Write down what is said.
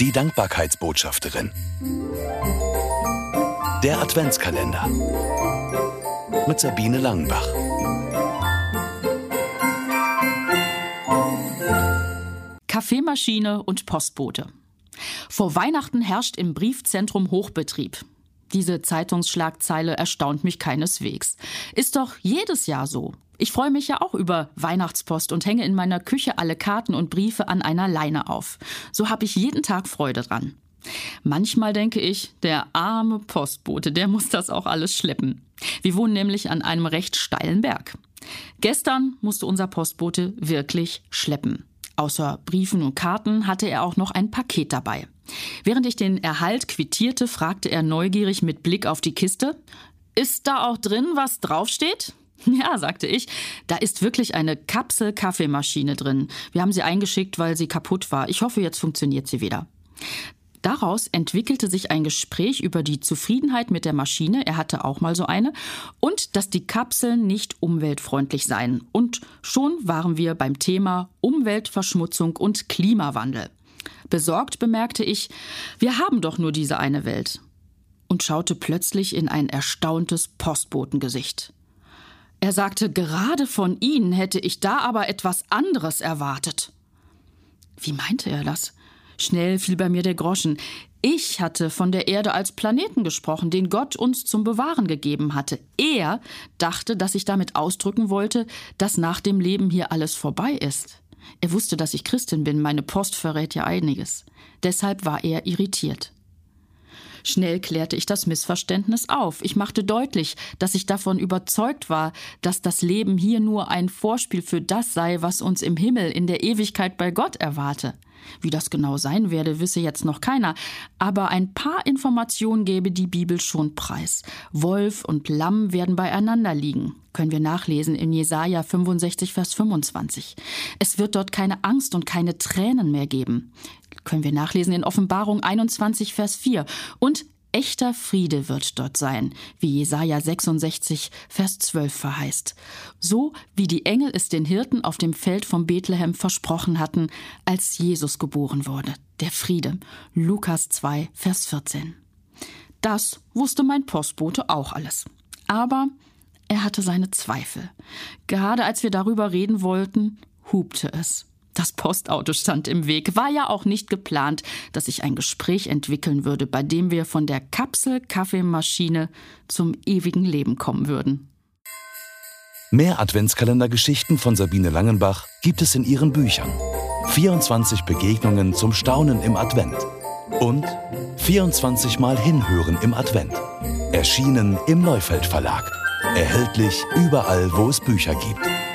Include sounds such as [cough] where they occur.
Die Dankbarkeitsbotschafterin. Der Adventskalender. Mit Sabine Langenbach. Kaffeemaschine und Postbote. Vor Weihnachten herrscht im Briefzentrum Hochbetrieb. Diese Zeitungsschlagzeile erstaunt mich keineswegs. Ist doch jedes Jahr so. Ich freue mich ja auch über Weihnachtspost und hänge in meiner Küche alle Karten und Briefe an einer Leine auf. So habe ich jeden Tag Freude dran. Manchmal denke ich, der arme Postbote, der muss das auch alles schleppen. Wir wohnen nämlich an einem recht steilen Berg. Gestern musste unser Postbote wirklich schleppen. Außer Briefen und Karten hatte er auch noch ein Paket dabei. Während ich den Erhalt quittierte, fragte er neugierig mit Blick auf die Kiste: Ist da auch drin, was draufsteht? [laughs] Ja, sagte ich, da ist wirklich eine Kapsel-Kaffeemaschine drin. Wir haben sie eingeschickt, weil sie kaputt war. Ich hoffe, jetzt funktioniert sie wieder. Daraus entwickelte sich ein Gespräch über die Zufriedenheit mit der Maschine, er hatte auch mal so eine, und dass die Kapseln nicht umweltfreundlich seien. Und schon waren wir beim Thema Umweltverschmutzung und Klimawandel. Besorgt bemerkte ich, wir haben doch nur diese eine Welt. Und schaute plötzlich in ein erstauntes Postbotengesicht. Er sagte, gerade von Ihnen hätte ich da aber etwas anderes erwartet. Wie meinte er das? Schnell fiel bei mir der Groschen. Ich hatte von der Erde als Planeten gesprochen, den Gott uns zum Bewahren gegeben hatte. Er dachte, dass ich damit ausdrücken wollte, dass nach dem Leben hier alles vorbei ist. Er wusste, dass ich Christin bin, meine Post verrät ja einiges. Deshalb war er irritiert. Schnell klärte ich das Missverständnis auf. Ich machte deutlich, dass ich davon überzeugt war, dass das Leben hier nur ein Vorspiel für das sei, was uns im Himmel in der Ewigkeit bei Gott erwarte. Wie das genau sein werde, wisse jetzt noch keiner, aber ein paar Informationen gäbe die Bibel schon preis. Wolf und Lamm werden beieinander liegen. Können wir nachlesen in Jesaja 65, Vers 25. Es wird dort keine Angst und keine Tränen mehr geben. Können wir nachlesen in Offenbarung 21, Vers 4. Und echter Friede wird dort sein, wie Jesaja 66, Vers 12 verheißt. So wie die Engel es den Hirten auf dem Feld von Bethlehem versprochen hatten, als Jesus geboren wurde. Der Friede. Lukas 2, Vers 14. Das wusste mein Postbote auch alles. Aber er hatte seine Zweifel. Gerade als wir darüber reden wollten, hubte es. Das Postauto stand im Weg. War ja auch nicht geplant, dass sich ein Gespräch entwickeln würde, bei dem wir von der Kapsel-Kaffeemaschine zum ewigen Leben kommen würden. Mehr Adventskalendergeschichten von Sabine Langenbach gibt es in ihren Büchern. 24 Begegnungen zum Staunen im Advent und 24 Mal Hinhören im Advent. Erschienen im Neufeld Verlag. Erhältlich überall, wo es Bücher gibt.